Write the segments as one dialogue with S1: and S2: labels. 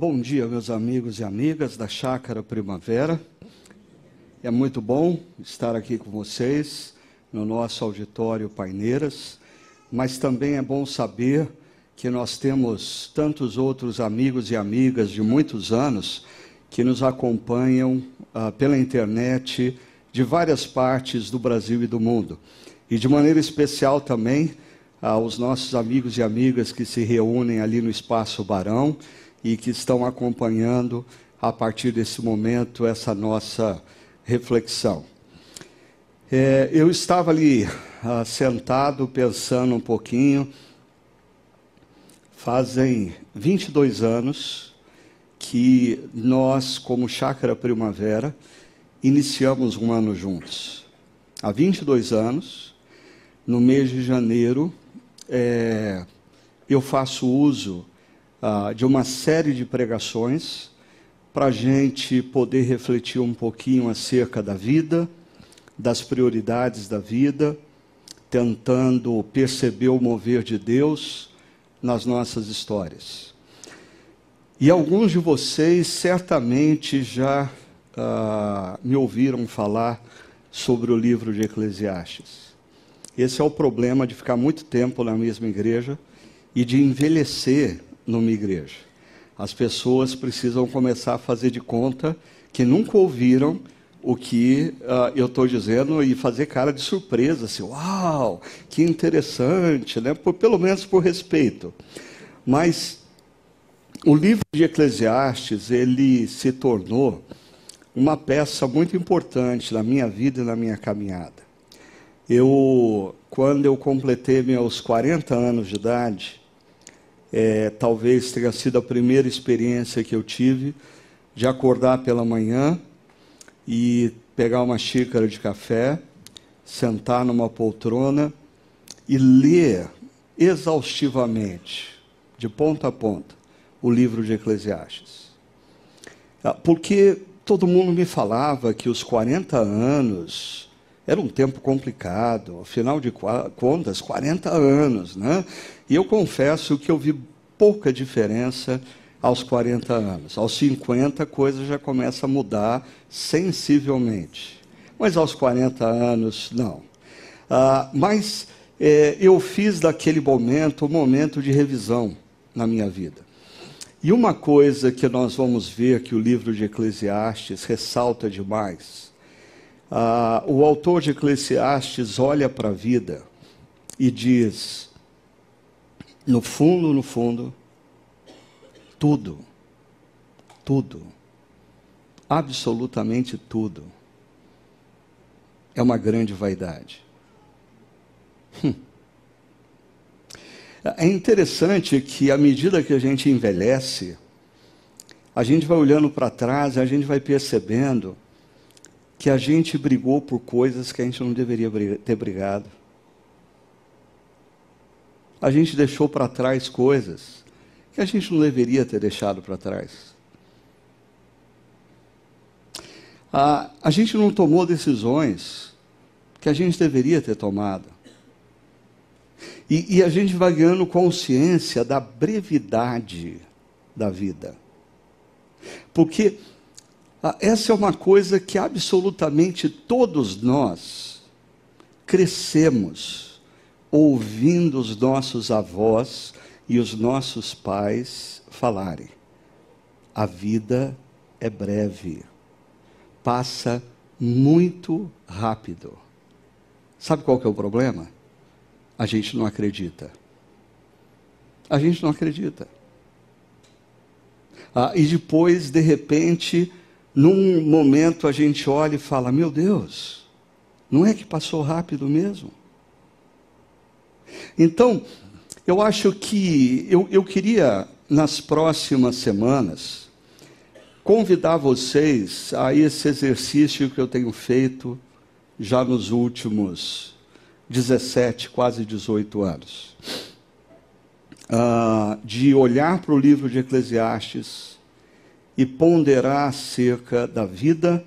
S1: Bom dia, meus amigos e amigas da Chácara Primavera. É muito bom estar aqui com vocês no nosso auditório Paineiras, mas também é bom saber que nós temos tantos outros amigos e amigas de muitos anos que nos acompanham ah, pela internet de várias partes do Brasil e do mundo. E de maneira especial também aos nossos amigos e amigas que se reúnem ali no Espaço Barão e que estão acompanhando a partir desse momento essa nossa reflexão. É, eu estava ali ah, sentado pensando um pouquinho. Fazem 22 anos que nós, como Chácara Primavera, iniciamos um ano juntos. Há 22 anos, no mês de janeiro, é, eu faço uso ah, de uma série de pregações para a gente poder refletir um pouquinho acerca da vida, das prioridades da vida, tentando perceber o mover de Deus nas nossas histórias. E alguns de vocês certamente já ah, me ouviram falar sobre o livro de Eclesiastes. Esse é o problema de ficar muito tempo na mesma igreja e de envelhecer numa igreja. As pessoas precisam começar a fazer de conta que nunca ouviram o que uh, eu estou dizendo e fazer cara de surpresa, assim, uau, que interessante, né? Por, pelo menos por respeito. Mas o livro de Eclesiastes, ele se tornou uma peça muito importante na minha vida e na minha caminhada. Eu, quando eu completei meus 40 anos de idade, é, talvez tenha sido a primeira experiência que eu tive de acordar pela manhã e pegar uma xícara de café, sentar numa poltrona e ler exaustivamente, de ponta a ponta, o livro de Eclesiastes. Ah, porque todo mundo me falava que os 40 anos era um tempo complicado, afinal de contas, 40 anos, né? E eu confesso que eu vi pouca diferença aos 40 anos. Aos 50 a coisa já começa a mudar sensivelmente. Mas aos 40 anos, não. Ah, mas é, eu fiz daquele momento um momento de revisão na minha vida. E uma coisa que nós vamos ver que o livro de Eclesiastes ressalta demais. Ah, o autor de Eclesiastes olha para a vida e diz: no fundo, no fundo, tudo, tudo, absolutamente tudo, é uma grande vaidade. Hum. É interessante que, à medida que a gente envelhece, a gente vai olhando para trás e a gente vai percebendo que a gente brigou por coisas que a gente não deveria ter brigado. A gente deixou para trás coisas que a gente não deveria ter deixado para trás. A, a gente não tomou decisões que a gente deveria ter tomado. E, e a gente vai ganhando consciência da brevidade da vida. Porque ah, essa é uma coisa que absolutamente todos nós crescemos ouvindo os nossos avós e os nossos pais falarem. A vida é breve, passa muito rápido. Sabe qual que é o problema? a gente não acredita. A gente não acredita. Ah, e depois, de repente, num momento a gente olha e fala: Meu Deus, não é que passou rápido mesmo? Então, eu acho que eu, eu queria, nas próximas semanas, convidar vocês a esse exercício que eu tenho feito já nos últimos 17, quase 18 anos. Uh, de olhar para o livro de Eclesiastes e ponderar acerca da vida,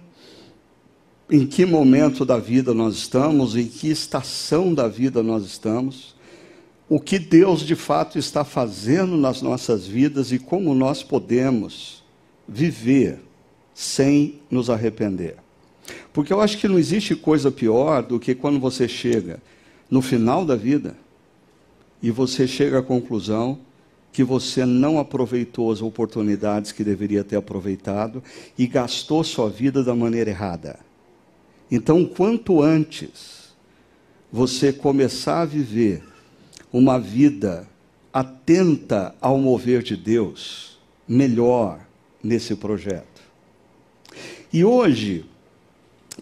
S1: em que momento da vida nós estamos, em que estação da vida nós estamos, o que Deus de fato está fazendo nas nossas vidas e como nós podemos viver sem nos arrepender. Porque eu acho que não existe coisa pior do que quando você chega no final da vida e você chega à conclusão que você não aproveitou as oportunidades que deveria ter aproveitado e gastou sua vida da maneira errada. Então, quanto antes você começar a viver uma vida atenta ao mover de Deus, melhor nesse projeto. E hoje,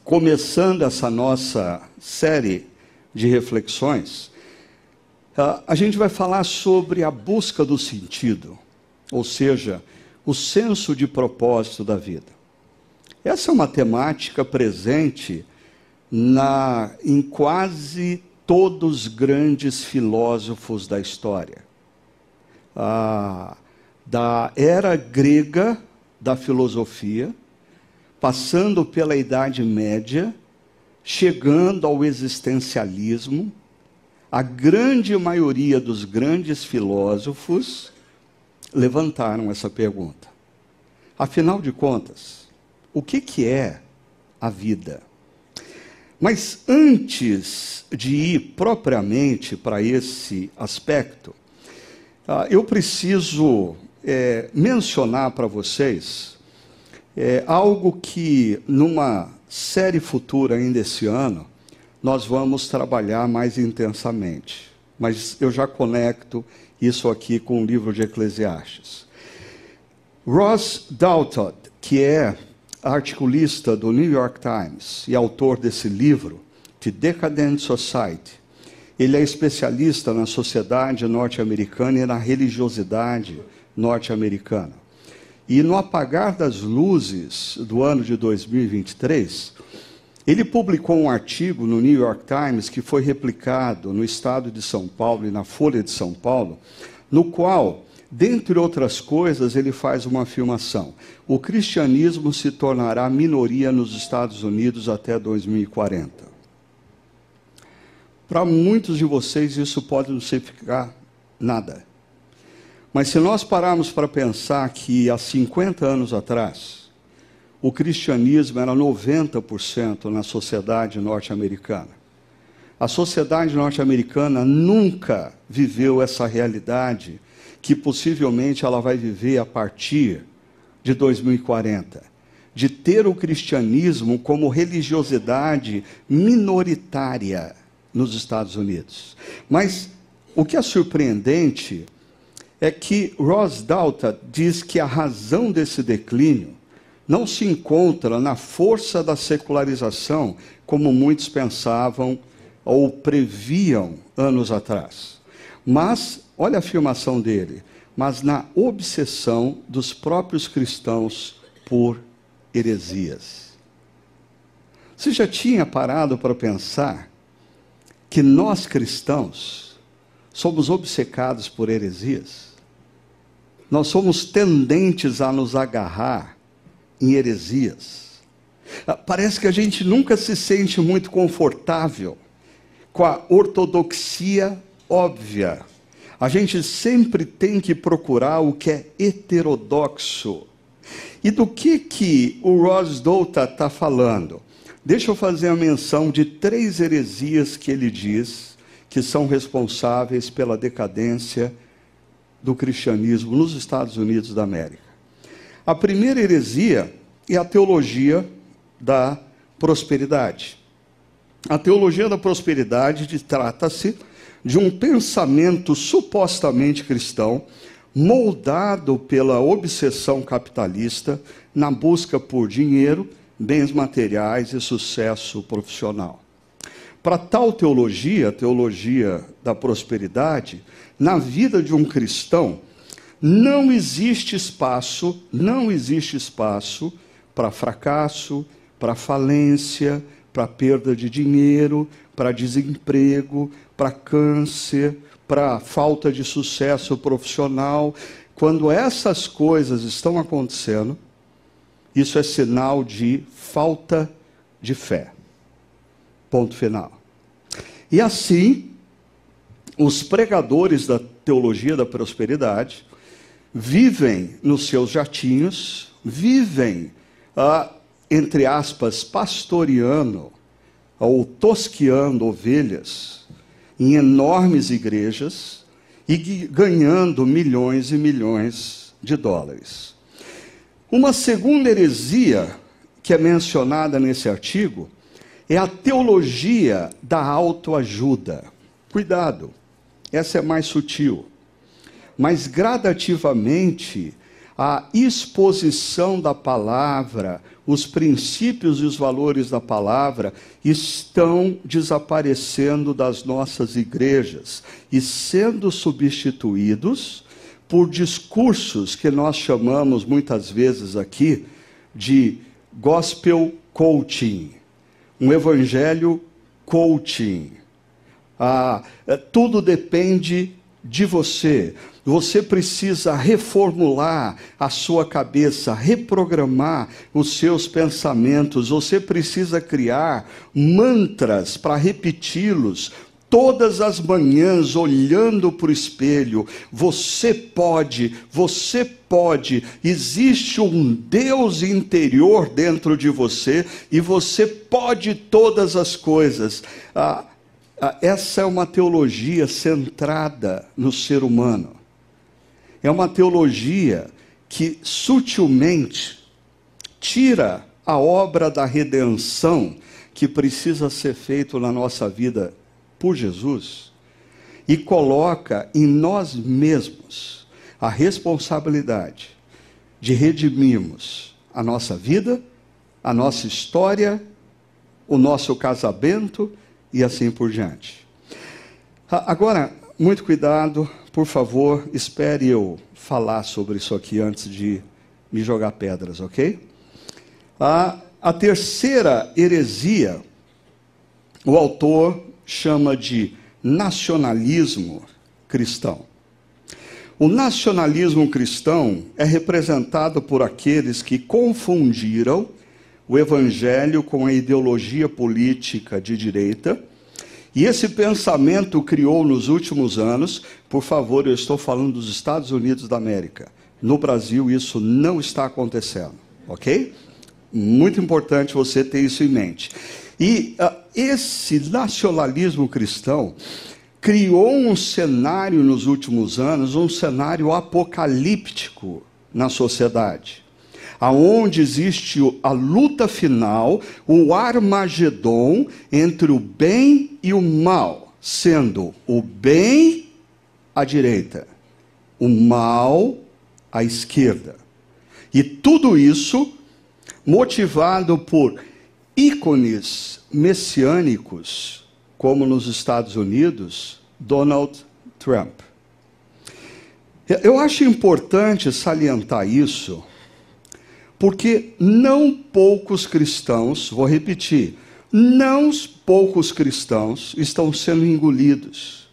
S1: começando essa nossa série de reflexões, a gente vai falar sobre a busca do sentido, ou seja, o senso de propósito da vida. Essa é uma temática presente na, em quase todos os grandes filósofos da história. Ah, da era grega da filosofia, passando pela Idade Média, chegando ao existencialismo, a grande maioria dos grandes filósofos levantaram essa pergunta. Afinal de contas, o que, que é a vida? Mas antes de ir propriamente para esse aspecto, ah, eu preciso é, mencionar para vocês é algo que, numa série futura ainda esse ano, nós vamos trabalhar mais intensamente. Mas eu já conecto isso aqui com o livro de Eclesiastes. Ross Dalton, que é articulista do New York Times e autor desse livro, The Decadent Society, ele é especialista na sociedade norte-americana e na religiosidade norte-americana. E no apagar das luzes do ano de 2023, ele publicou um artigo no New York Times que foi replicado no estado de São Paulo e na Folha de São Paulo, no qual, dentre outras coisas, ele faz uma afirmação: o cristianismo se tornará minoria nos Estados Unidos até 2040. Para muitos de vocês, isso pode não significar nada. Mas se nós pararmos para pensar que há 50 anos atrás, o cristianismo era 90% na sociedade norte-americana. A sociedade norte-americana nunca viveu essa realidade que possivelmente ela vai viver a partir de 2040, de ter o cristianismo como religiosidade minoritária nos Estados Unidos. Mas o que é surpreendente é que Ross Dalton diz que a razão desse declínio não se encontra na força da secularização, como muitos pensavam ou previam anos atrás. Mas, olha a afirmação dele, mas na obsessão dos próprios cristãos por heresias. Você já tinha parado para pensar que nós cristãos somos obcecados por heresias? nós somos tendentes a nos agarrar em heresias. Ah, parece que a gente nunca se sente muito confortável com a ortodoxia óbvia. A gente sempre tem que procurar o que é heterodoxo. E do que, que o Ross Douta está falando? Deixa eu fazer a menção de três heresias que ele diz que são responsáveis pela decadência do cristianismo nos Estados Unidos da América. A primeira heresia é a teologia da prosperidade. A teologia da prosperidade trata-se de um pensamento supostamente cristão, moldado pela obsessão capitalista na busca por dinheiro, bens materiais e sucesso profissional. Para tal teologia, teologia da prosperidade, na vida de um cristão, não existe espaço, não existe espaço para fracasso, para falência, para perda de dinheiro, para desemprego, para câncer, para falta de sucesso profissional. Quando essas coisas estão acontecendo, isso é sinal de falta de fé. Ponto final. E assim, os pregadores da teologia da prosperidade vivem nos seus jatinhos, vivem, ah, entre aspas, pastoreando ou tosqueando ovelhas em enormes igrejas e ganhando milhões e milhões de dólares. Uma segunda heresia que é mencionada nesse artigo é a teologia da autoajuda. Cuidado, essa é mais sutil. Mas gradativamente, a exposição da palavra, os princípios e os valores da palavra estão desaparecendo das nossas igrejas e sendo substituídos por discursos que nós chamamos muitas vezes aqui de gospel coaching, um evangelho coaching. Ah, é, tudo depende de você. Você precisa reformular a sua cabeça, reprogramar os seus pensamentos. Você precisa criar mantras para repeti-los todas as manhãs olhando para o espelho. Você pode, você pode. Existe um Deus interior dentro de você e você pode todas as coisas. Ah, ah, essa é uma teologia centrada no ser humano. É uma teologia que sutilmente tira a obra da redenção que precisa ser feita na nossa vida por Jesus e coloca em nós mesmos a responsabilidade de redimirmos a nossa vida, a nossa história, o nosso casamento e assim por diante. Agora, muito cuidado, por favor, espere eu falar sobre isso aqui antes de me jogar pedras, ok? A, a terceira heresia, o autor chama de nacionalismo cristão. O nacionalismo cristão é representado por aqueles que confundiram o evangelho com a ideologia política de direita. E esse pensamento criou nos últimos anos, por favor, eu estou falando dos Estados Unidos da América. No Brasil isso não está acontecendo, ok? Muito importante você ter isso em mente. E uh, esse nacionalismo cristão criou um cenário nos últimos anos, um cenário apocalíptico na sociedade aonde existe a luta final, o Armagedon entre o bem e o mal, sendo o bem à direita, o mal à esquerda. E tudo isso motivado por ícones messiânicos, como nos Estados Unidos, Donald Trump. Eu acho importante salientar isso, porque não poucos cristãos, vou repetir, não poucos cristãos estão sendo engolidos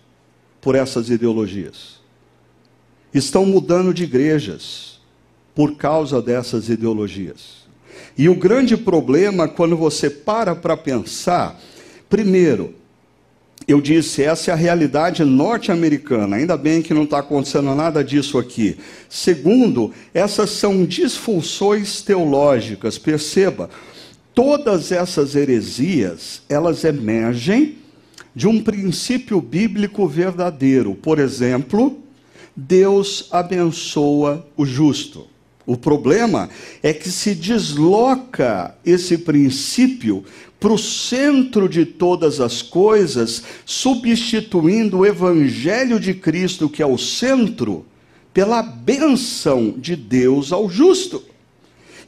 S1: por essas ideologias. Estão mudando de igrejas por causa dessas ideologias. E o grande problema, quando você para para pensar, primeiro, eu disse, essa é a realidade norte-americana. Ainda bem que não está acontecendo nada disso aqui. Segundo, essas são disfunções teológicas. Perceba, todas essas heresias, elas emergem de um princípio bíblico verdadeiro. Por exemplo, Deus abençoa o justo. O problema é que se desloca esse princípio para o centro de todas as coisas, substituindo o Evangelho de Cristo, que é o centro, pela bênção de Deus ao justo.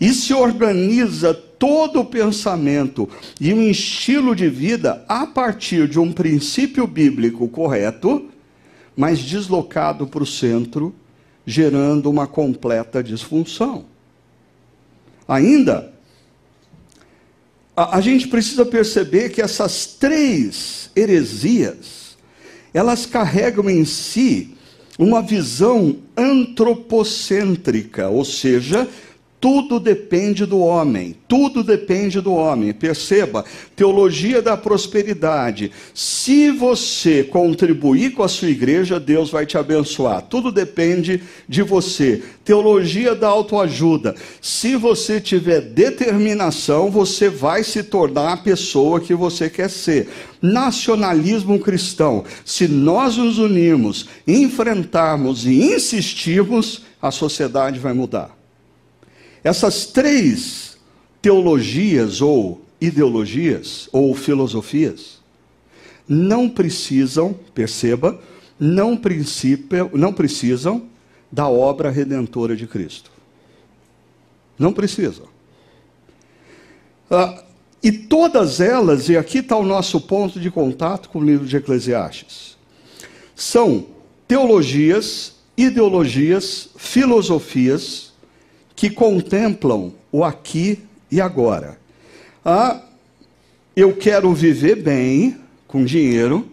S1: E se organiza todo o pensamento e um estilo de vida a partir de um princípio bíblico correto, mas deslocado para o centro, gerando uma completa disfunção. Ainda, a, a gente precisa perceber que essas três heresias, elas carregam em si uma visão antropocêntrica, ou seja, Tudo depende do homem, tudo depende do homem. Perceba, teologia da prosperidade. Se você contribuir com a sua igreja, Deus vai te abençoar. Tudo depende de você. Teologia da autoajuda. Se você tiver determinação, você vai se tornar a pessoa que você quer ser. Nacionalismo cristão. Se nós nos unirmos, enfrentarmos e insistirmos, a sociedade vai mudar. Essas três teologias ou ideologias ou filosofias não precisam, perceba, não, não precisam da obra redentora de Cristo. Não precisam. Ah, e todas elas, e aqui está o nosso ponto de contato com o livro de Eclesiastes, são teologias, ideologias, filosofias que contemplam o aqui e agora. Ah, eu quero viver bem com dinheiro,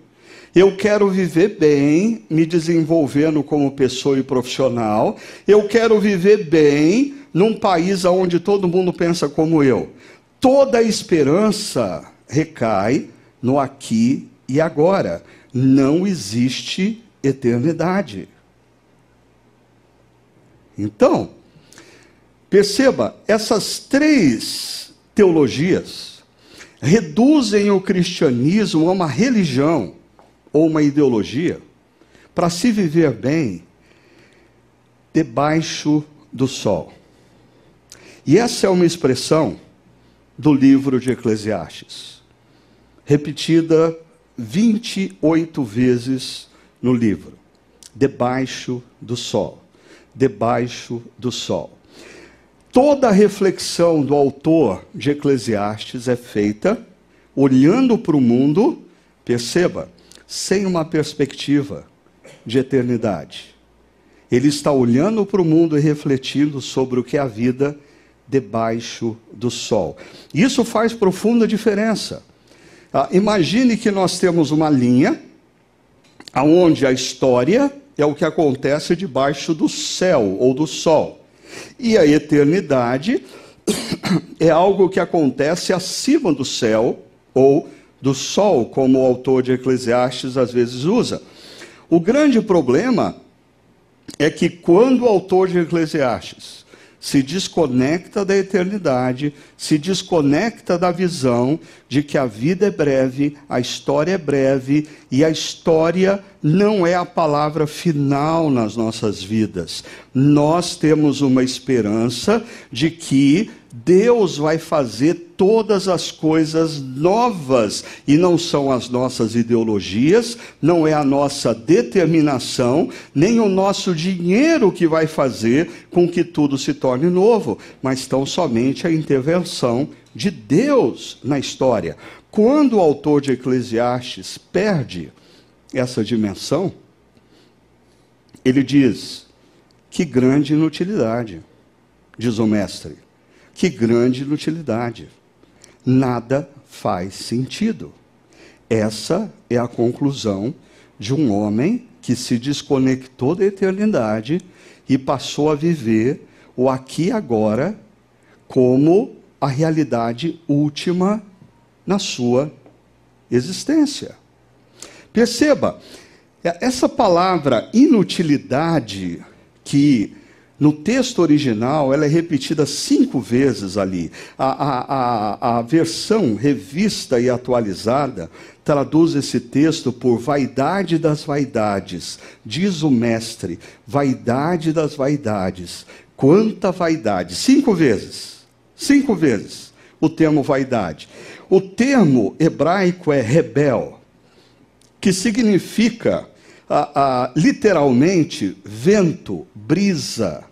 S1: eu quero viver bem, me desenvolvendo como pessoa e profissional, eu quero viver bem num país onde todo mundo pensa como eu. Toda a esperança recai no aqui e agora. Não existe eternidade. Então, Perceba, essas três teologias reduzem o cristianismo a uma religião ou uma ideologia para se viver bem debaixo do sol. E essa é uma expressão do livro de Eclesiastes, repetida 28 vezes no livro. Debaixo do sol. Debaixo do sol. Toda a reflexão do autor de Eclesiastes é feita olhando para o mundo, perceba, sem uma perspectiva de eternidade. Ele está olhando para o mundo e refletindo sobre o que é a vida debaixo do sol. Isso faz profunda diferença. Ah, imagine que nós temos uma linha aonde a história é o que acontece debaixo do céu ou do sol. E a eternidade é algo que acontece acima do céu ou do sol, como o autor de Eclesiastes às vezes usa. O grande problema é que quando o autor de Eclesiastes se desconecta da eternidade, se desconecta da visão de que a vida é breve, a história é breve e a história não é a palavra final nas nossas vidas. Nós temos uma esperança de que Deus vai fazer todas as coisas novas e não são as nossas ideologias, não é a nossa determinação, nem o nosso dinheiro que vai fazer com que tudo se torne novo, mas tão somente a intervenção de Deus na história. Quando o autor de Eclesiastes perde essa dimensão, ele diz: que grande inutilidade, diz o mestre que grande inutilidade. Nada faz sentido. Essa é a conclusão de um homem que se desconectou da eternidade e passou a viver o aqui e agora como a realidade última na sua existência. Perceba, essa palavra inutilidade que no texto original, ela é repetida cinco vezes ali. A, a, a, a, versão revista e atualizada traduz esse texto por vaidade das vaidades. Diz o mestre, vaidade das vaidades. Quanta vaidade! Cinco vezes. Cinco vezes o termo vaidade. O termo hebraico é rebel, que significa literalmente vento, brisa,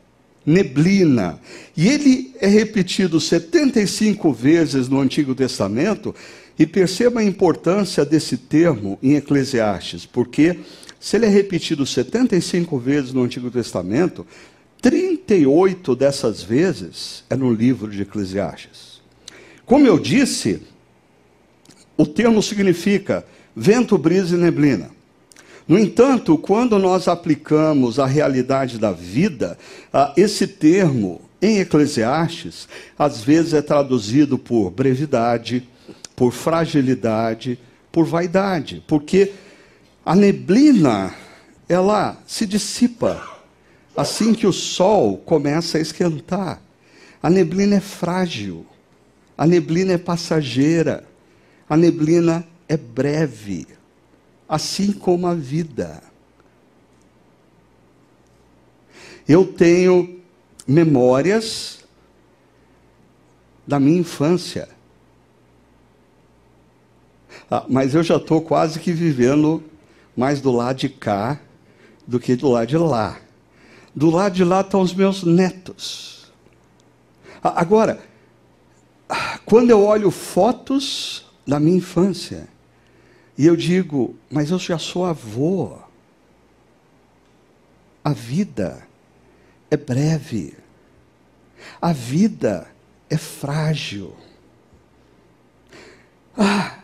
S1: neblina. E ele é repetido 75 vezes no Antigo Testamento, e perceba a importância desse termo em Eclesiastes, porque se ele é repetido 75 vezes no Antigo Testamento, 38 dessas vezes é no livro de Eclesiastes. Como eu disse, o termo significa vento, brisa e neblina. No entanto, quando nós aplicamos a realidade da vida, esse termo em Eclesiastes, às vezes é traduzido por brevidade, por fragilidade, por vaidade, porque a neblina, ela se dissipa assim que o sol começa a esquentar. A neblina é frágil, a neblina é passageira, a neblina é breve, assim como a vida. Eu tenho memórias da minha infância. Ah, mas eu já estou quase que vivendo mais do lado de cá do que do lado de lá. Do lado de lá estão os meus netos. Ah, agora, quando eu olho fotos da minha infância, e eu digo, mas eu já sou avô. A vida é breve. A vida é frágil. Ah,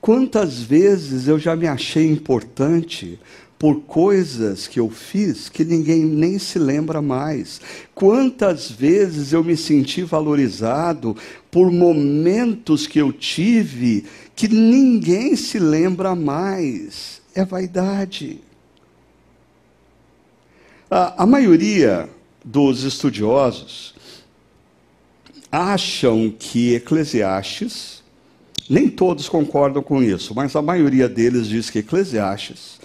S1: quantas vezes eu já me achei importante por coisas que eu fiz que ninguém nem se lembra mais. Quantas vezes eu me senti valorizado por momentos que eu tive que ninguém se lembra mais. É vaidade. A, a maioria dos estudiosos acham que Eclesiastes, nem todos concordam com isso, mas a maioria deles diz que Eclesiastes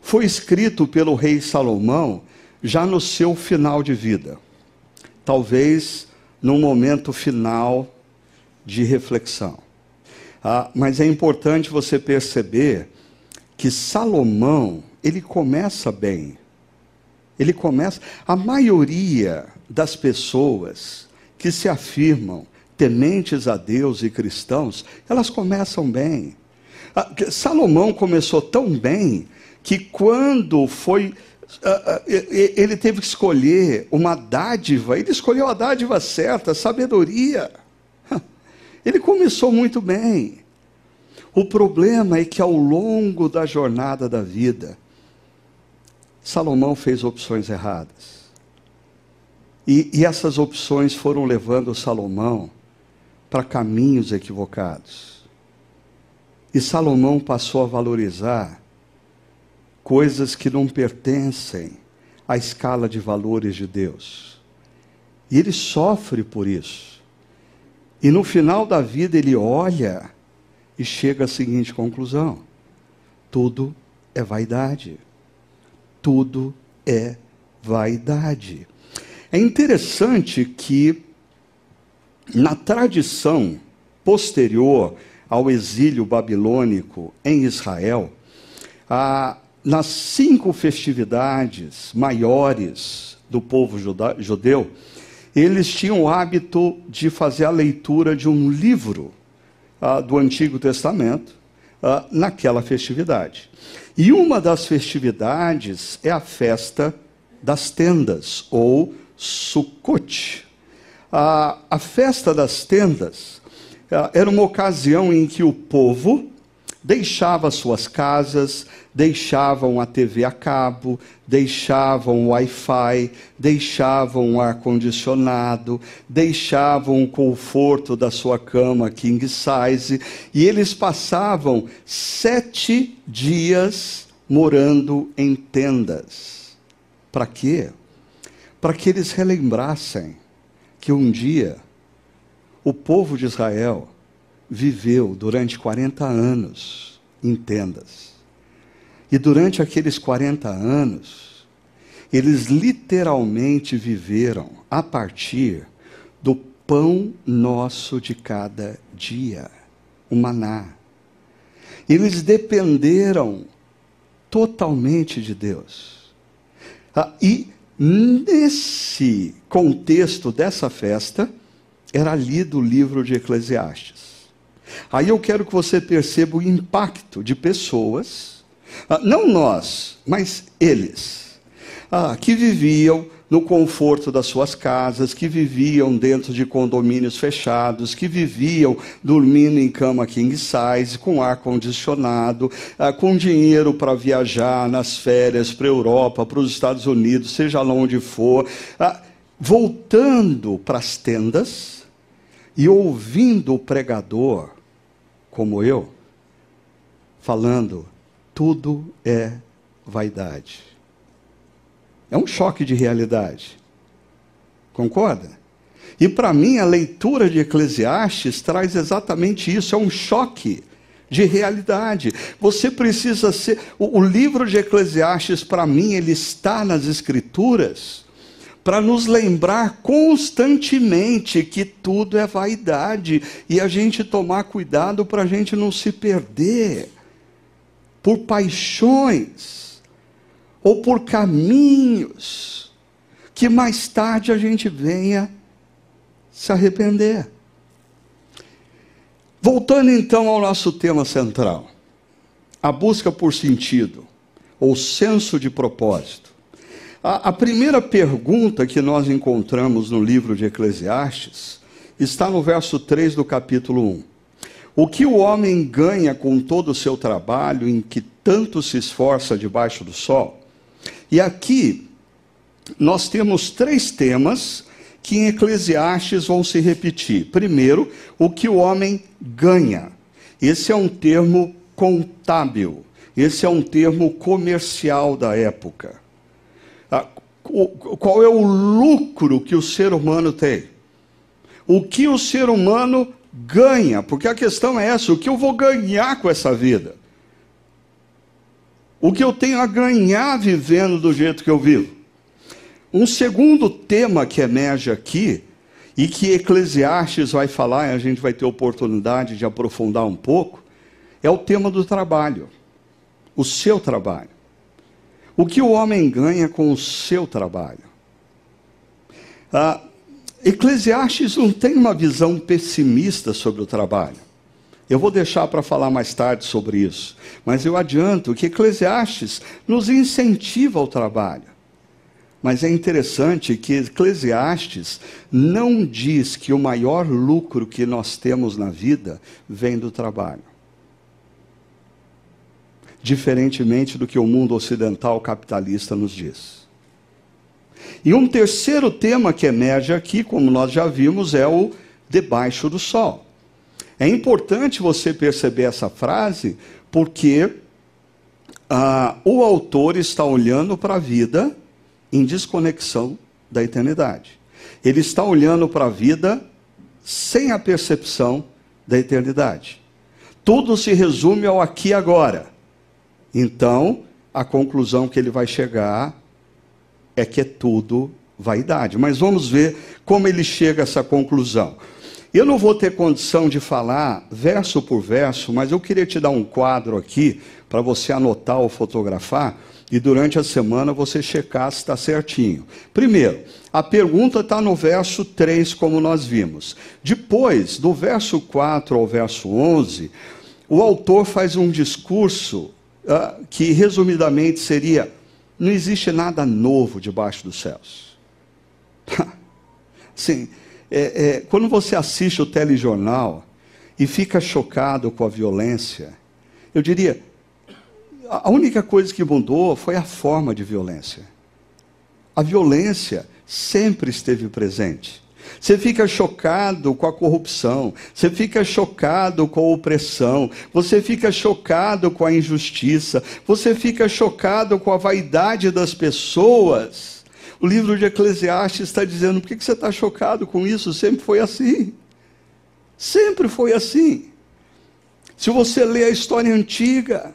S1: foi escrito pelo rei Salomão já no seu final de vida. Talvez num momento final de reflexão. Ah, mas é importante você perceber que Salomão, ele começa bem. Ele começa. A maioria das pessoas que se afirmam tementes a Deus e cristãos, elas começam bem. Ah, Salomão começou tão bem que quando foi. Ah, ah, ele teve que escolher uma dádiva, ele escolheu a dádiva certa, a sabedoria. Ele começou muito bem. O problema é que ao longo da jornada da vida, Salomão fez opções erradas. E, e essas opções foram levando Salomão para caminhos equivocados. E Salomão passou a valorizar coisas que não pertencem à escala de valores de Deus. E ele sofre por isso. E no final da vida ele olha e chega à seguinte conclusão: tudo é vaidade tudo é vaidade. É interessante que, na tradição posterior ao exílio babilônico em Israel, ah, nas cinco festividades maiores do povo judeu, eles tinham o hábito de fazer a leitura de um livro ah, do Antigo Testamento ah, naquela festividade. E uma das festividades é a festa das tendas, ou Sukkot. A, a festa das tendas ah, era uma ocasião em que o povo deixava suas casas, deixavam a TV a cabo, deixavam o Wi-Fi, deixavam o ar-condicionado, deixavam o conforto da sua cama king size, e eles passavam sete dias morando em tendas. Para quê? Para que eles relembrassem que um dia o povo de Israel viveu durante 40 anos em tendas. E durante aqueles 40 anos, eles literalmente viveram a partir do pão nosso de cada dia, o maná. Eles dependeram totalmente de Deus. Ah, e nesse contexto dessa festa, era lido o livro de Eclesiastes. Aí eu quero que você perceba o impacto de pessoas, ah, não nós, mas eles, ah, que viviam no conforto das suas casas, que viviam dentro de condomínios fechados, que viviam dormindo em cama king size, com ar condicionado, ah, com dinheiro para viajar nas férias para a Europa, para os Estados Unidos, seja lá onde for. voltando para as tendas e ouvindo o pregador, como eu, falando: tudo é vaidade. É um choque de realidade. Concorda? E para mim, a leitura de Eclesiastes traz exatamente isso: é um choque de realidade. Você precisa ser. O, o livro de Eclesiastes, para mim, ele está nas Escrituras para nos lembrar constantemente que tudo é vaidade e a gente tomar cuidado para a gente não se perder por paixões ou por caminhos que mais tarde a gente venha se arrepender. Voltando então ao nosso tema central, a busca por sentido, ou senso de propósito. A, a, primeira pergunta que nós encontramos no livro de Eclesiastes está no verso 3 do capítulo 1. O que o homem ganha com todo o seu trabalho em que tanto se esforça debaixo do sol? E aqui nós temos três temas que em Eclesiastes vão se repetir. Primeiro, o que o homem ganha. Esse é um termo contábil, esse é um termo comercial da época. Qual é o lucro que o ser humano tem? O que o ser humano ganha? Porque a questão é essa: o que eu vou ganhar com essa vida? O que eu tenho a ganhar vivendo do jeito que eu vivo? Um segundo tema que emerge aqui, e que Eclesiastes vai falar, e a gente vai ter oportunidade de aprofundar um pouco, é o tema do trabalho. O seu trabalho. O que o homem ganha com o seu trabalho? Ah, Eclesiastes não tem uma visão pessimista sobre o trabalho. Eu vou deixar para falar mais tarde sobre isso. Mas eu adianto que Eclesiastes nos incentiva ao trabalho. Mas é interessante que Eclesiastes não diz que o maior lucro que nós temos na vida vem do trabalho. Diferentemente do que o mundo ocidental capitalista nos diz. E um terceiro tema que emerge aqui, como nós já vimos, é o debaixo do sol. É importante você perceber essa frase, porque ah, o autor está olhando para a vida em desconexão da eternidade. Ele está olhando para a vida sem a percepção da eternidade. Tudo se resume ao aqui e agora. Então, a conclusão que ele vai chegar é que é tudo vaidade. Mas vamos ver como ele chega a essa conclusão. Eu não vou ter condição de falar verso por verso, mas eu queria te dar um quadro aqui para você anotar ou fotografar e durante a semana você checar se está certinho. Primeiro, a pergunta está no verso 3, como nós vimos. Depois, do verso 4 ao verso 11, o autor faz um discurso que, resumidamente, seria: não existe nada novo debaixo dos céus. Sim, é, é, quando você assiste o telejornal e fica chocado com a violência, eu diria, a única coisa que mudou foi a forma de violência. A violência sempre esteve presente. Você fica chocado com a corrupção, você fica chocado com a opressão, você fica chocado com a injustiça, você fica chocado com a vaidade das pessoas. O livro de Eclesiastes está dizendo: por que você está chocado com isso? Sempre foi assim. Sempre foi assim. Se você lê a história antiga,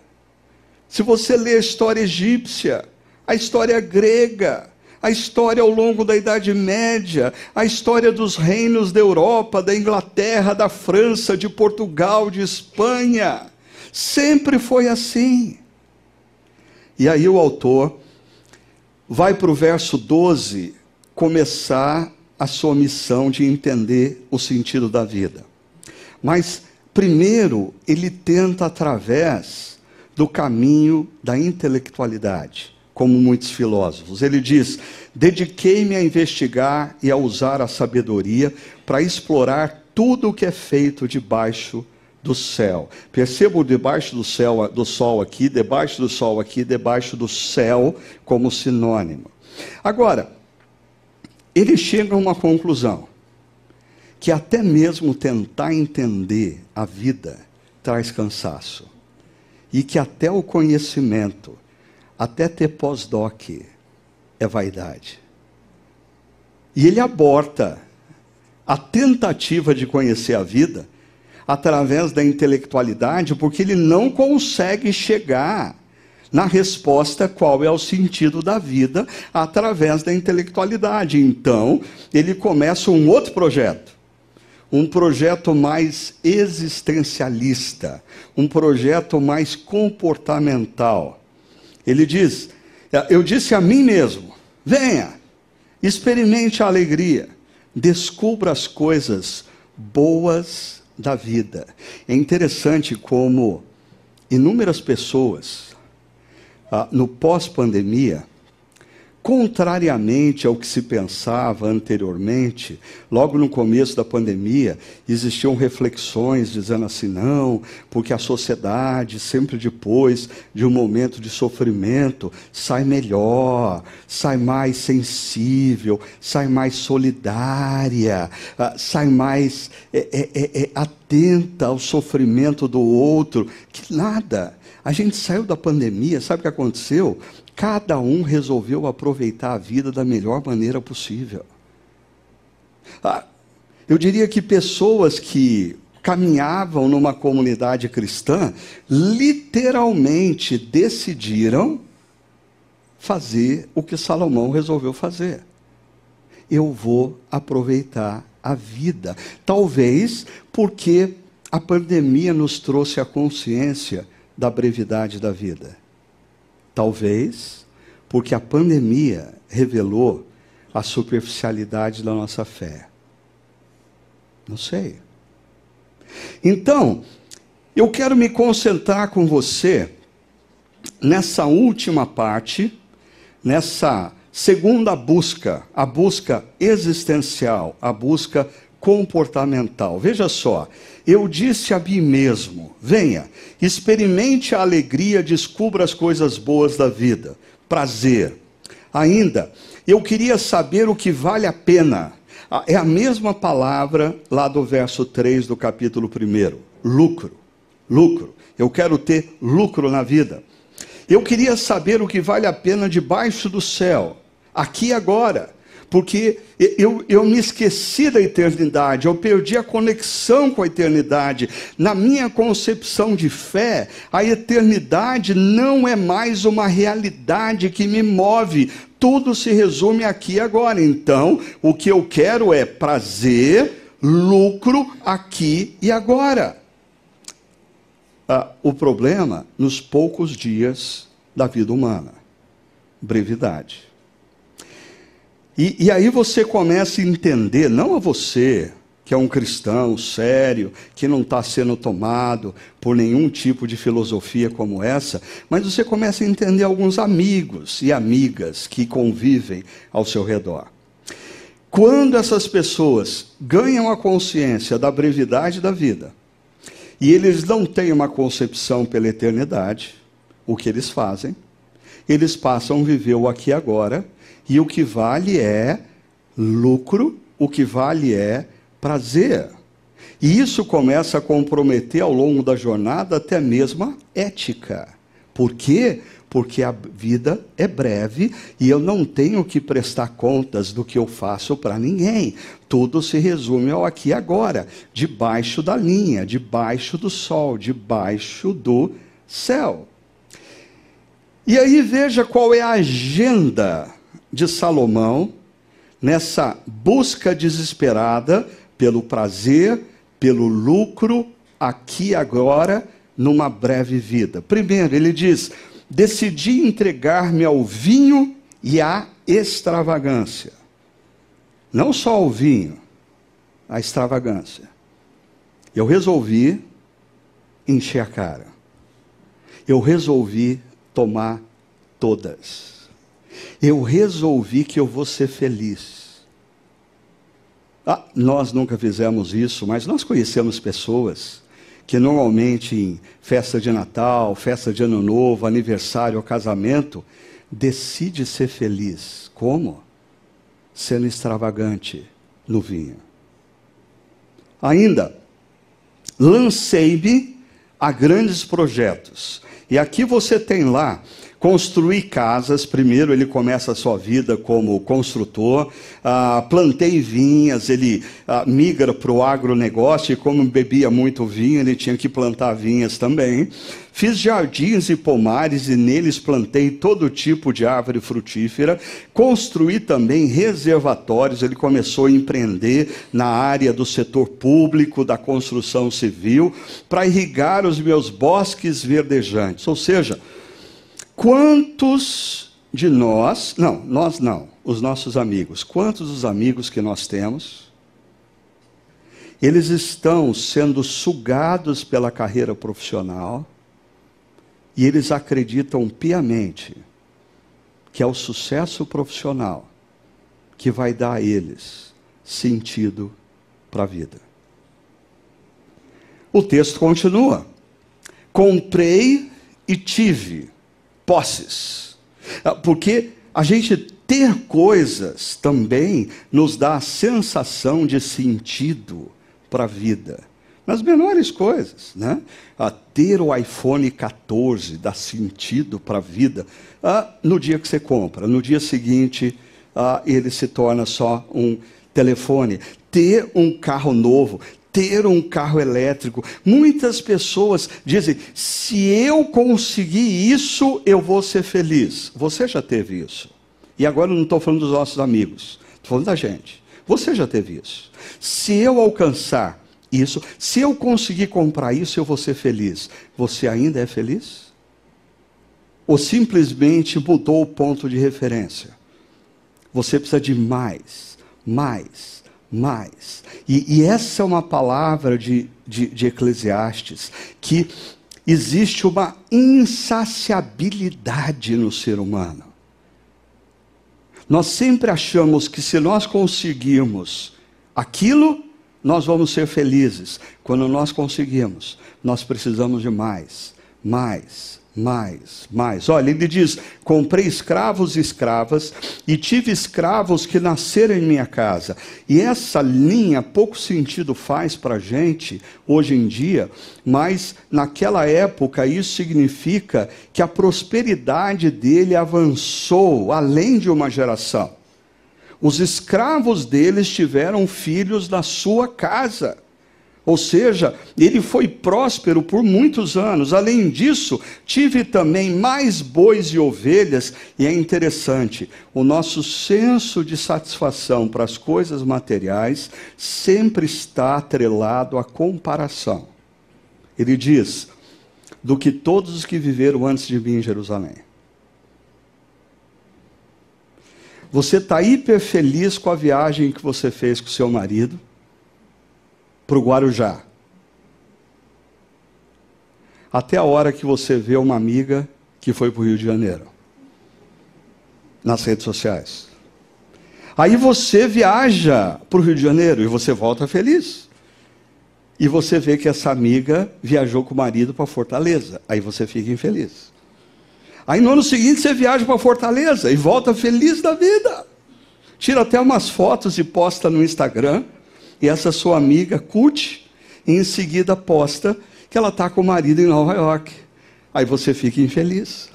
S1: se você lê a história egípcia, a história grega, a história ao longo da Idade Média, a história dos reinos da Europa, da Inglaterra, da França, de Portugal, de Espanha, sempre foi assim. E aí o autor vai para o verso 12 começar a sua missão de entender o sentido da vida. Mas, primeiro, ele tenta, através do caminho da intelectualidade, como muitos filósofos. Ele diz: dediquei-me a investigar e a usar a sabedoria para explorar tudo o que é feito debaixo do céu. Percebo debaixo do céu, do sol aqui, debaixo do sol aqui, debaixo do céu como sinônimo. Agora, ele chega a uma conclusão: que até mesmo tentar entender a vida traz cansaço. E que até o conhecimento, até ter pós-doc, é vaidade. E ele aborta a tentativa de conhecer a vida através da intelectualidade, porque ele não consegue chegar na resposta qual é o sentido da vida através da intelectualidade. Então, ele começa um outro projeto. Um projeto mais existencialista, um projeto mais comportamental. Ele diz: Eu disse a mim mesmo, venha, experimente a alegria, descubra as coisas boas da vida. É interessante como inúmeras pessoas ah, no pós-pandemia, Contrariamente ao que se pensava anteriormente, logo no começo da pandemia, existiam reflexões dizendo assim: não, porque a sociedade, sempre depois de um momento de sofrimento, sai melhor, sai mais sensível, sai mais solidária, ah, sai mais é, é, é, é, atenta ao sofrimento do outro. Que nada. A gente saiu da pandemia, sabe o que aconteceu? Cada um resolveu aproveitar a vida da melhor maneira possível. Ah, eu diria que pessoas que caminhavam numa comunidade cristã literalmente decidiram fazer o que Salomão resolveu fazer. Eu vou aproveitar a vida. Talvez porque a pandemia nos trouxe a consciência da brevidade da vida. Talvez porque a pandemia revelou a superficialidade da nossa fé. Não sei. Então, eu quero me concentrar com você nessa última parte, nessa segunda busca, a busca existencial, a busca comportamental. Veja só, eu disse a mim mesmo: venha, experimente a alegria, descubra as coisas boas da vida. Prazer. Ainda, eu queria saber o que vale a pena. É a mesma palavra lá do verso 3 do capítulo 1. Lucro. Lucro. Eu quero ter lucro na vida. Eu queria saber o que vale a pena debaixo do céu, aqui e agora porque eu, eu me esqueci da eternidade, eu perdi a conexão com a eternidade. Na minha concepção de fé, a eternidade não é mais uma realidade que me move, tudo se resume aqui agora. Então, o que eu quero é prazer, lucro aqui e agora. Ah, o problema nos poucos dias da vida humana brevidade. E, e aí você começa a entender, não a você, que é um cristão sério, que não está sendo tomado por nenhum tipo de filosofia como essa, mas você começa a entender alguns amigos e amigas que convivem ao seu redor. Quando essas pessoas ganham a consciência da brevidade da vida, e eles não têm uma concepção pela eternidade, o que eles fazem? Eles passam a viver o aqui e agora e o que vale é lucro, o que vale é prazer. E isso começa a comprometer ao longo da jornada até mesmo a ética. Por quê? Porque a vida é breve e eu não tenho que prestar contas do que eu faço para ninguém. Tudo se resume ao aqui e agora, debaixo da linha, debaixo do sol, debaixo do céu. E aí veja qual é a agenda de Salomão nessa busca desesperada pelo prazer, pelo lucro, aqui e agora, numa breve vida. Primeiro, ele diz: decidi entregar-me ao vinho e à extravagância. Não só ao vinho, à extravagância. Eu resolvi encher a cara. Eu resolvi tomar todas eu resolvi que eu vou ser feliz. Ah, nós nunca fizemos isso, mas nós conhecemos pessoas que normalmente em festa de Natal, festa de Ano Novo, aniversário ou casamento, decide ser feliz. Como? sendo extravagante no vinho. Ainda, lancei-me a grandes projetos. E aqui você tem lá construir casas. Primeiro, ele começa a sua vida como construtor. Ah, plantei vinhas, ele ah, migra para o agronegócio. E como bebia muito vinho, ele tinha que plantar vinhas também. Fiz jardins e pomares, e neles plantei todo tipo de árvore frutífera. Construí também reservatórios. Ele começou a empreender na área do setor público, da construção civil, para irrigar os meus bosques verdejantes. Ou seja, Quantos de nós, não, nós não, os nossos amigos, quantos dos amigos que nós temos, eles estão sendo sugados pela carreira profissional e eles acreditam piamente que é o sucesso profissional que vai dar a eles sentido para a vida. O texto continua: Comprei e tive posses. Ah, porque a gente ter coisas também nos dá a sensação de sentido para a vida. Nas menores coisas, né? Ah, ter o iPhone 14 dá sentido para a vida ah, no dia que você compra. No dia seguinte, ah, ele se torna só um telefone. Ter um carro novo, ter um carro elétrico. Muitas pessoas dizem: se eu conseguir isso, eu vou ser feliz. Você já teve isso. E agora eu não estou falando dos nossos amigos, estou falando da gente. Você já teve isso. Se eu alcançar isso, se eu conseguir comprar isso, eu vou ser feliz. Você ainda é feliz? Ou simplesmente mudou o ponto de referência? Você precisa de mais, mais, mais. E, e essa é uma palavra de, de, de Eclesiastes, que existe uma insaciabilidade no ser humano. Nós sempre achamos que se nós conseguirmos aquilo, nós vamos ser felizes. Quando nós conseguimos, nós precisamos de mais, mais, mais, mais. Olha, ele diz: comprei escravos e escravas, e tive escravos que nasceram em minha casa. E essa linha pouco sentido faz para a gente hoje em dia, mas naquela época isso significa que a prosperidade dele avançou além de uma geração. Os escravos deles tiveram filhos na sua casa. Ou seja, ele foi próspero por muitos anos. Além disso, tive também mais bois e ovelhas, e é interessante, o nosso senso de satisfação para as coisas materiais sempre está atrelado à comparação. Ele diz: do que todos os que viveram antes de mim em Jerusalém. Você está hiper feliz com a viagem que você fez com seu marido para o Guarujá. Até a hora que você vê uma amiga que foi para o Rio de Janeiro. Nas redes sociais. Aí você viaja para o Rio de Janeiro e você volta feliz. E você vê que essa amiga viajou com o marido para Fortaleza. Aí você fica infeliz. Aí no ano seguinte você viaja para Fortaleza e volta feliz da vida. Tira até umas fotos e posta no Instagram e essa sua amiga curte, e em seguida posta que ela está com o marido em Nova York. Aí você fica infeliz.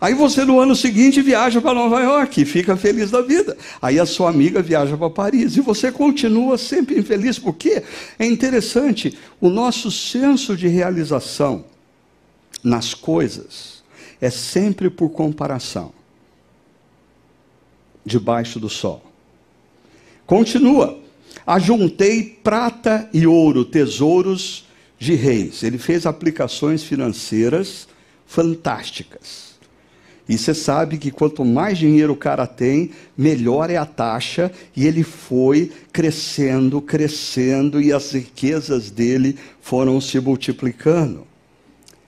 S1: Aí você no ano seguinte viaja para Nova York e fica feliz da vida. Aí a sua amiga viaja para Paris e você continua sempre infeliz. Por quê? É interessante, o nosso senso de realização nas coisas é sempre por comparação. Debaixo do sol. Continua ajuntei prata e ouro, tesouros de reis. Ele fez aplicações financeiras fantásticas. E você sabe que quanto mais dinheiro o cara tem, melhor é a taxa, e ele foi crescendo, crescendo, e as riquezas dele foram se multiplicando.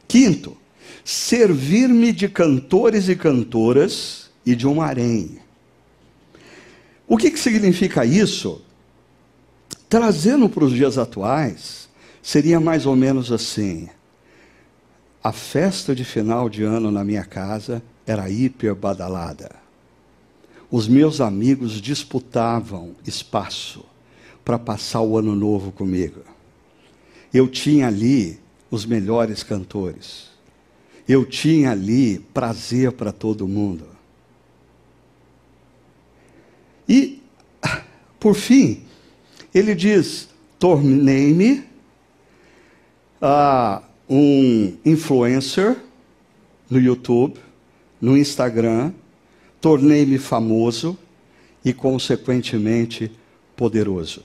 S1: Quinto, servir-me de cantores e cantoras e de um harém. O que, que significa isso? Trazendo para os dias atuais, seria mais ou menos assim: a festa de final de ano na minha casa era hiper badalada. os meus amigos disputavam espaço para passar o ano novo comigo. Eu tinha ali os melhores cantores. Eu tinha ali prazer para todo mundo. E, por fim, ele diz: tornei-me uh, um influencer no YouTube, no Instagram, tornei-me famoso e, consequentemente, poderoso.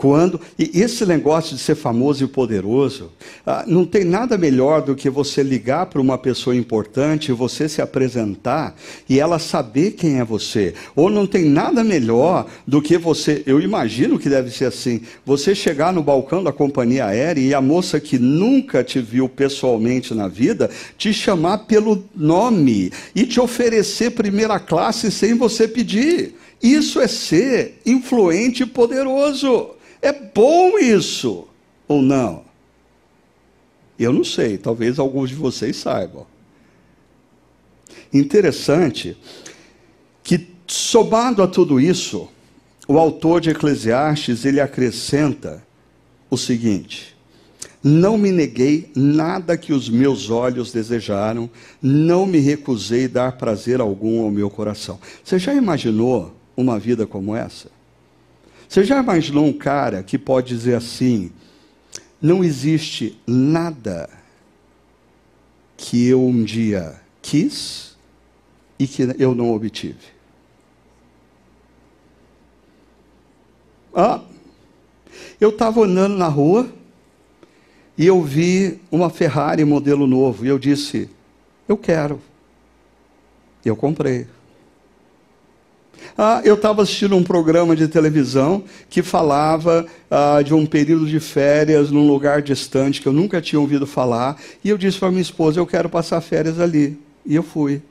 S1: Quando e esse negócio de ser famoso e poderoso, ah, não tem nada melhor do que você ligar para uma pessoa importante, você se apresentar e ela saber quem é você. Ou não tem nada melhor do que você, eu imagino que deve ser assim, você chegar no balcão da companhia aérea e a moça que nunca te viu pessoalmente na vida te chamar pelo nome e te oferecer primeira classe sem você pedir. Isso é ser influente e poderoso. É bom isso, ou não? Eu não sei, talvez alguns de vocês saibam. Interessante que, somado a tudo isso, o autor de Eclesiastes ele acrescenta o seguinte: Não me neguei nada que os meus olhos desejaram, não me recusei dar prazer algum ao meu coração. Você já imaginou uma vida como essa? Você já imaginou um cara que pode dizer assim: não existe nada que eu um dia quis e que eu não obtive? Ah, eu estava andando na rua e eu vi uma Ferrari modelo novo e eu disse: eu quero. Eu comprei. Ah, eu estava assistindo um programa de televisão que falava ah, de um período de férias num lugar distante que eu nunca tinha ouvido falar. E eu disse para minha esposa: Eu quero passar férias ali. E eu fui.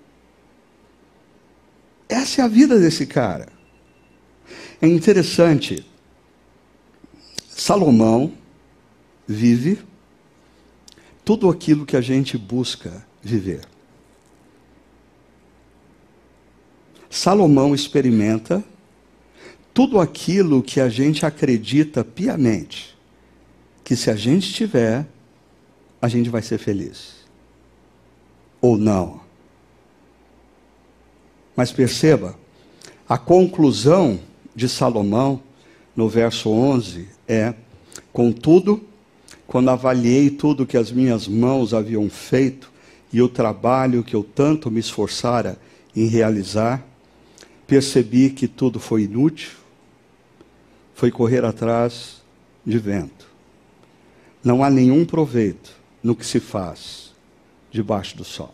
S1: Essa é a vida desse cara. É interessante. Salomão vive tudo aquilo que a gente busca viver. Salomão experimenta tudo aquilo que a gente acredita piamente, que se a gente tiver, a gente vai ser feliz. Ou não. Mas perceba, a conclusão de Salomão, no verso 11, é: Contudo, quando avaliei tudo que as minhas mãos haviam feito e o trabalho que eu tanto me esforçara em realizar, percebi que tudo foi inútil, foi correr atrás de vento. Não há nenhum proveito no que se faz debaixo do sol.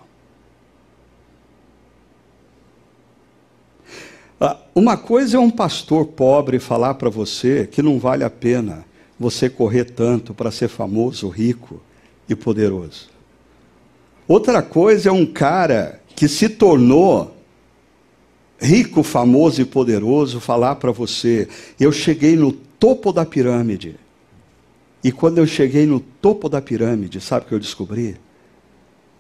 S1: Ah, uma coisa é um pastor pobre falar para você que não vale a pena você correr tanto para ser famoso, rico e poderoso. Outra coisa é um cara que se tornou rico, famoso e poderoso falar para você: eu cheguei no topo da pirâmide. E quando eu cheguei no topo da pirâmide, sabe o que eu descobri?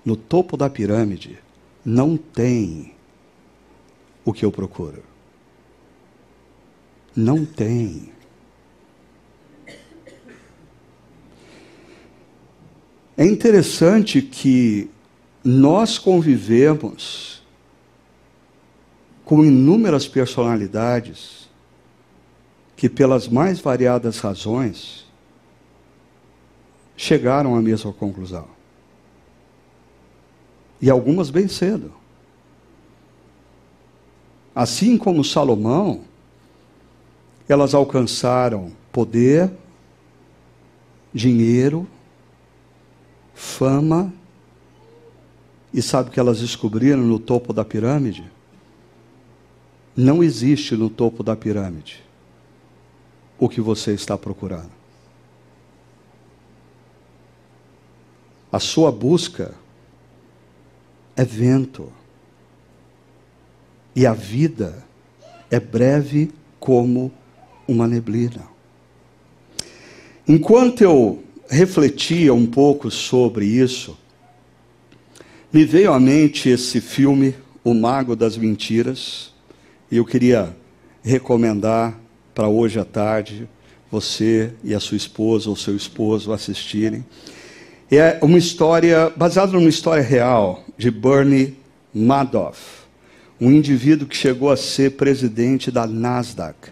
S1: No topo da pirâmide não tem o que eu procuro. Não tem. É interessante que nós convivemos com inúmeras personalidades que, pelas mais variadas razões, chegaram à mesma conclusão. E algumas bem cedo. Assim como Salomão, elas alcançaram poder, dinheiro, fama, e sabe o que elas descobriram no topo da pirâmide? Não existe no topo da pirâmide o que você está procurando. A sua busca é vento. E a vida é breve como uma neblina. Enquanto eu refletia um pouco sobre isso, me veio à mente esse filme O Mago das Mentiras. E eu queria recomendar para hoje à tarde você e a sua esposa ou seu esposo assistirem. É uma história baseada numa história real de Bernie Madoff, um indivíduo que chegou a ser presidente da Nasdaq.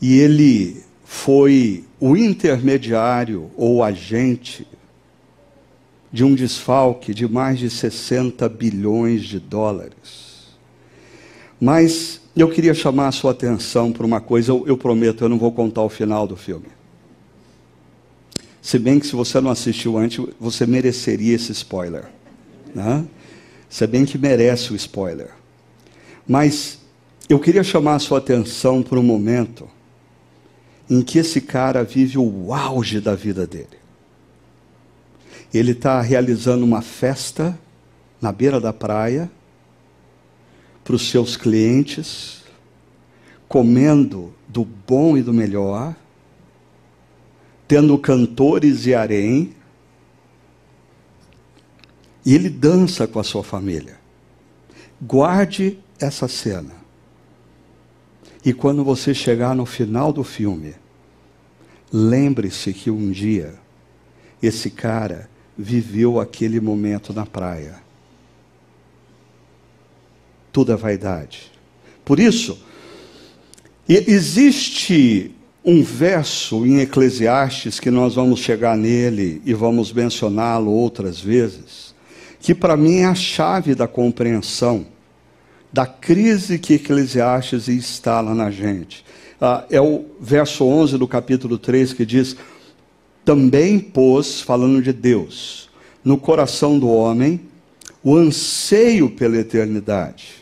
S1: E ele foi o intermediário ou agente de um desfalque de mais de 60 bilhões de dólares. Mas eu queria chamar a sua atenção para uma coisa, eu, eu prometo, eu não vou contar o final do filme. Se bem que se você não assistiu antes, você mereceria esse spoiler. Né? Se bem que merece o spoiler. Mas eu queria chamar a sua atenção para um momento em que esse cara vive o auge da vida dele. Ele está realizando uma festa na beira da praia para os seus clientes, comendo do bom e do melhor, tendo cantores e harém, e ele dança com a sua família. Guarde essa cena. E quando você chegar no final do filme, lembre-se que um dia esse cara viveu aquele momento na praia. Tudo é vaidade. Por isso, existe um verso em Eclesiastes que nós vamos chegar nele e vamos mencioná-lo outras vezes, que para mim é a chave da compreensão da crise que Eclesiastes instala na gente. Ah, é o verso 11 do capítulo 3 que diz: Também pôs, falando de Deus, no coração do homem o anseio pela eternidade.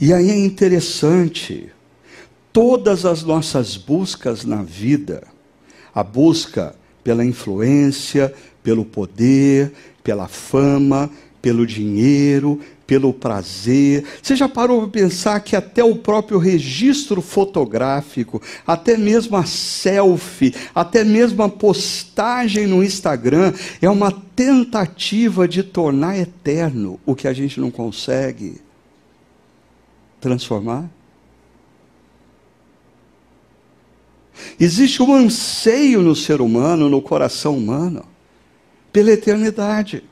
S1: E aí é interessante, todas as nossas buscas na vida, a busca pela influência, pelo poder, pela fama, pelo dinheiro, pelo prazer. Você já parou para pensar que até o próprio registro fotográfico, até mesmo a selfie, até mesmo a postagem no Instagram é uma tentativa de tornar eterno o que a gente não consegue transformar? Existe um anseio no ser humano, no coração humano, pela eternidade.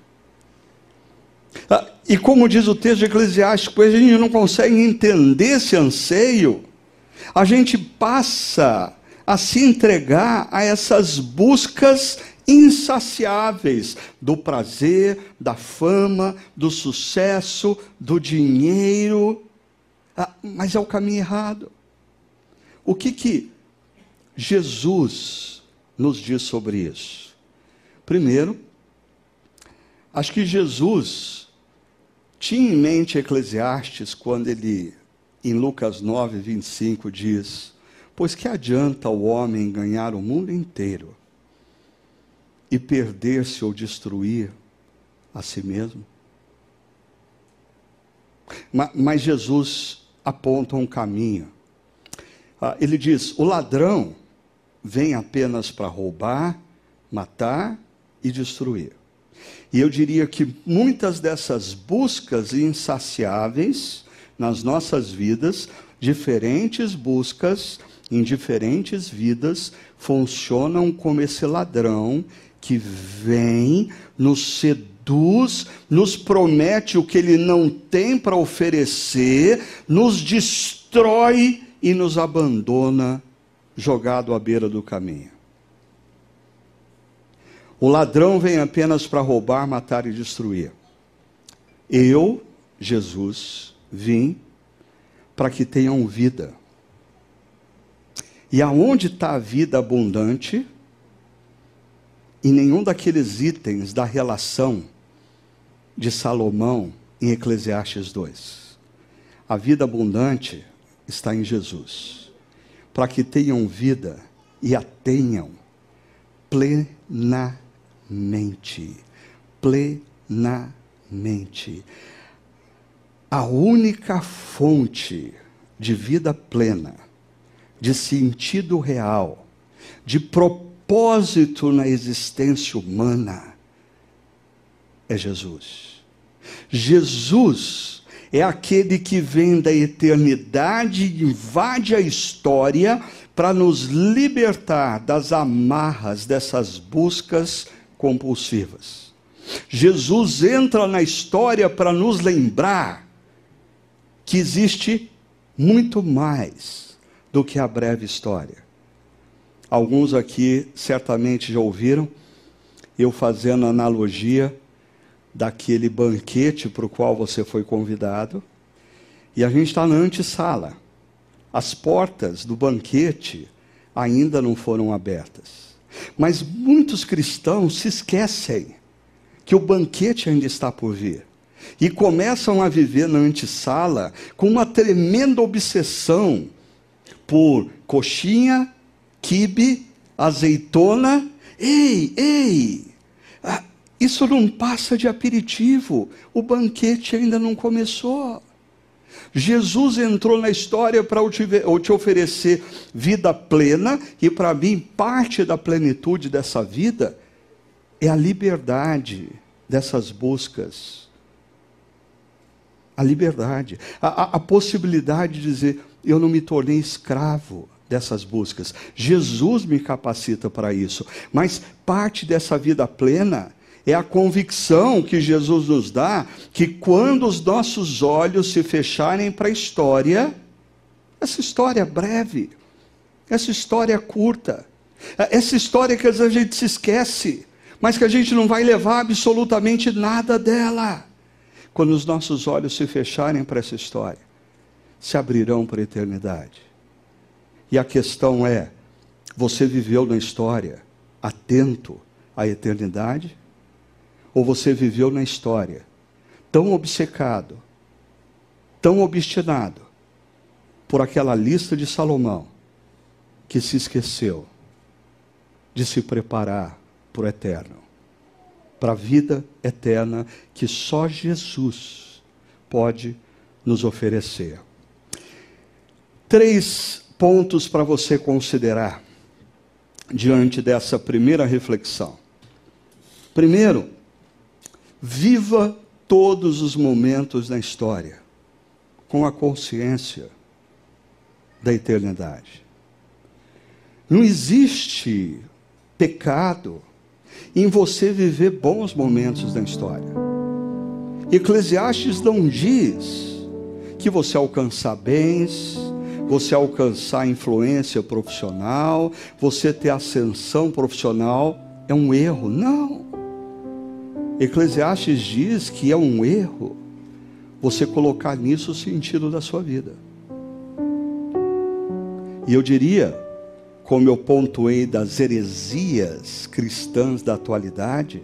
S1: Ah, e como diz o texto de Eclesiastes, a gente não consegue entender esse anseio, a gente passa a se entregar a essas buscas insaciáveis do prazer, da fama, do sucesso, do dinheiro. Ah, mas é o caminho errado. O que que Jesus nos diz sobre isso? Primeiro, acho que Jesus tinha em mente Eclesiastes quando ele, em Lucas 9, 25, diz: Pois que adianta o homem ganhar o mundo inteiro e perder-se ou destruir a si mesmo? Mas Jesus aponta um caminho. Ah, ele diz: o ladrão vem apenas para roubar, matar e destruir. E eu diria que muitas dessas buscas insaciáveis nas nossas vidas, diferentes buscas em diferentes vidas, funcionam como esse ladrão que vem, nos seduz, nos promete o que ele não tem para oferecer, nos destrói e nos abandona jogado à beira do caminho. O ladrão vem apenas para roubar, matar e destruir. Eu, Jesus, vim para que tenham vida. E aonde está a vida abundante? Em nenhum daqueles itens da relação de Salomão em Eclesiastes 2. A vida abundante está em Jesus. Para que tenham vida e a tenham plenamente mente, plenamente. A única fonte de vida plena, de sentido real, de propósito na existência humana é Jesus. Jesus é aquele que vem da eternidade e invade a história para nos libertar das amarras dessas buscas compulsivas. Jesus entra na história para nos lembrar que existe muito mais do que a breve história. Alguns aqui certamente já ouviram eu fazendo analogia daquele banquete para o qual você foi convidado, e a gente está na antessala. As portas do banquete ainda não foram abertas. Mas muitos cristãos se esquecem que o banquete ainda está por vir e começam a viver na antessala com uma tremenda obsessão por coxinha, quibe, azeitona. Ei, ei! Isso não passa de aperitivo. O banquete ainda não começou. Jesus entrou na história para te oferecer vida plena, e para mim, parte da plenitude dessa vida é a liberdade dessas buscas a liberdade, a, a, a possibilidade de dizer: eu não me tornei escravo dessas buscas. Jesus me capacita para isso. Mas parte dessa vida plena é a convicção que Jesus nos dá que quando os nossos olhos se fecharem para a história, essa história é breve, essa história é curta, essa história que às vezes a gente se esquece, mas que a gente não vai levar absolutamente nada dela quando os nossos olhos se fecharem para essa história, se abrirão para a eternidade. E a questão é: você viveu na história atento à eternidade? Ou você viveu na história tão obcecado, tão obstinado por aquela lista de Salomão, que se esqueceu de se preparar para o eterno? para a vida eterna que só Jesus pode nos oferecer. Três pontos para você considerar diante dessa primeira reflexão. Primeiro, viva todos os momentos da história com a consciência da eternidade. Não existe pecado em você viver bons momentos da história. Eclesiastes não diz que você alcançar bens, você alcançar influência profissional, você ter ascensão profissional é um erro. Não. Eclesiastes diz que é um erro você colocar nisso o sentido da sua vida. E eu diria, como eu pontuei das heresias cristãs da atualidade,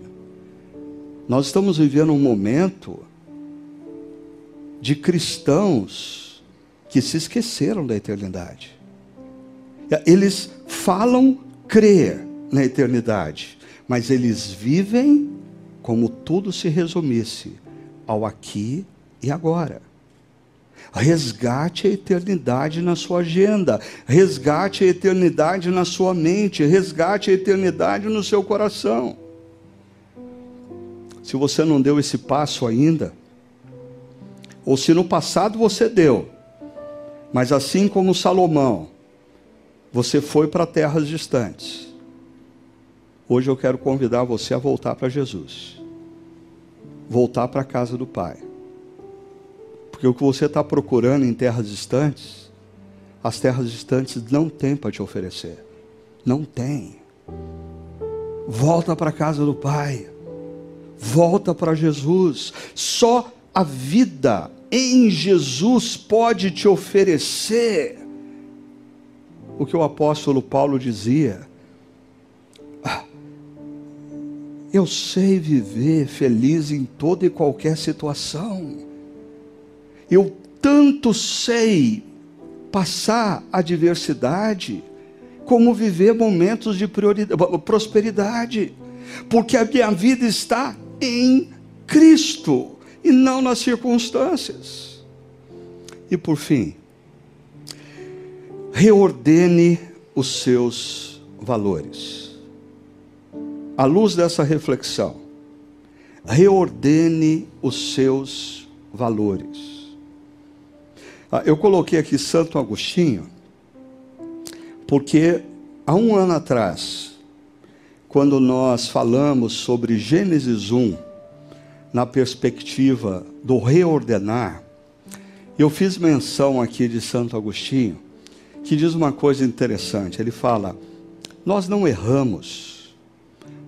S1: nós estamos vivendo um momento de cristãos que se esqueceram da eternidade. Eles falam crer na eternidade, mas eles vivem como tudo se resumisse ao aqui e agora. Resgate a eternidade na sua agenda, resgate a eternidade na sua mente, resgate a eternidade no seu coração. Se você não deu esse passo ainda, ou se no passado você deu, mas assim como Salomão, você foi para terras distantes. Hoje eu quero convidar você a voltar para Jesus, voltar para a casa do Pai porque o que você está procurando em terras distantes, as terras distantes não têm para te oferecer. Não tem. Volta para a casa do Pai. Volta para Jesus. Só a vida em Jesus pode te oferecer o que o apóstolo Paulo dizia. Eu sei viver feliz em toda e qualquer situação. Eu tanto sei passar adversidade, como viver momentos de prosperidade, porque a minha vida está em Cristo e não nas circunstâncias. E por fim, reordene os seus valores. À luz dessa reflexão, reordene os seus valores. Ah, eu coloquei aqui Santo Agostinho, porque há um ano atrás, quando nós falamos sobre Gênesis 1, na perspectiva do reordenar, eu fiz menção aqui de Santo Agostinho, que diz uma coisa interessante. Ele fala: Nós não erramos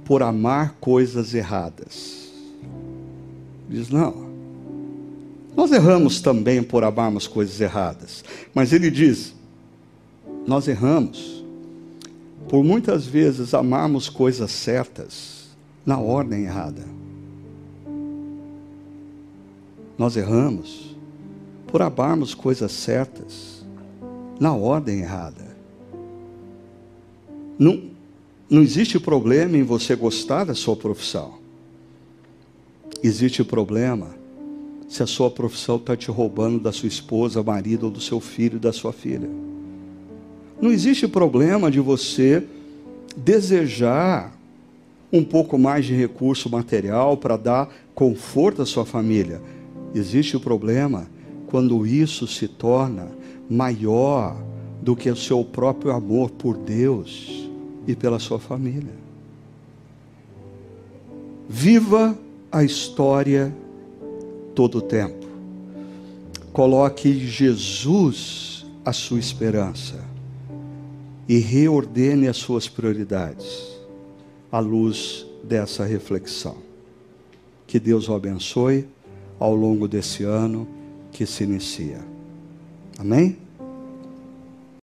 S1: por amar coisas erradas. Diz, não. Nós erramos também por amarmos coisas erradas. Mas ele diz: Nós erramos por muitas vezes amarmos coisas certas na ordem errada. Nós erramos por amarmos coisas certas na ordem errada. Não, não existe problema em você gostar da sua profissão. Existe problema se a sua profissão está te roubando da sua esposa, marido, ou do seu filho, da sua filha. Não existe problema de você desejar um pouco mais de recurso material para dar conforto à sua família. Existe o problema quando isso se torna maior do que o seu próprio amor por Deus e pela sua família. Viva a história todo o tempo. Coloque Jesus a sua esperança e reordene as suas prioridades à luz dessa reflexão. Que Deus o abençoe ao longo desse ano que se inicia. Amém?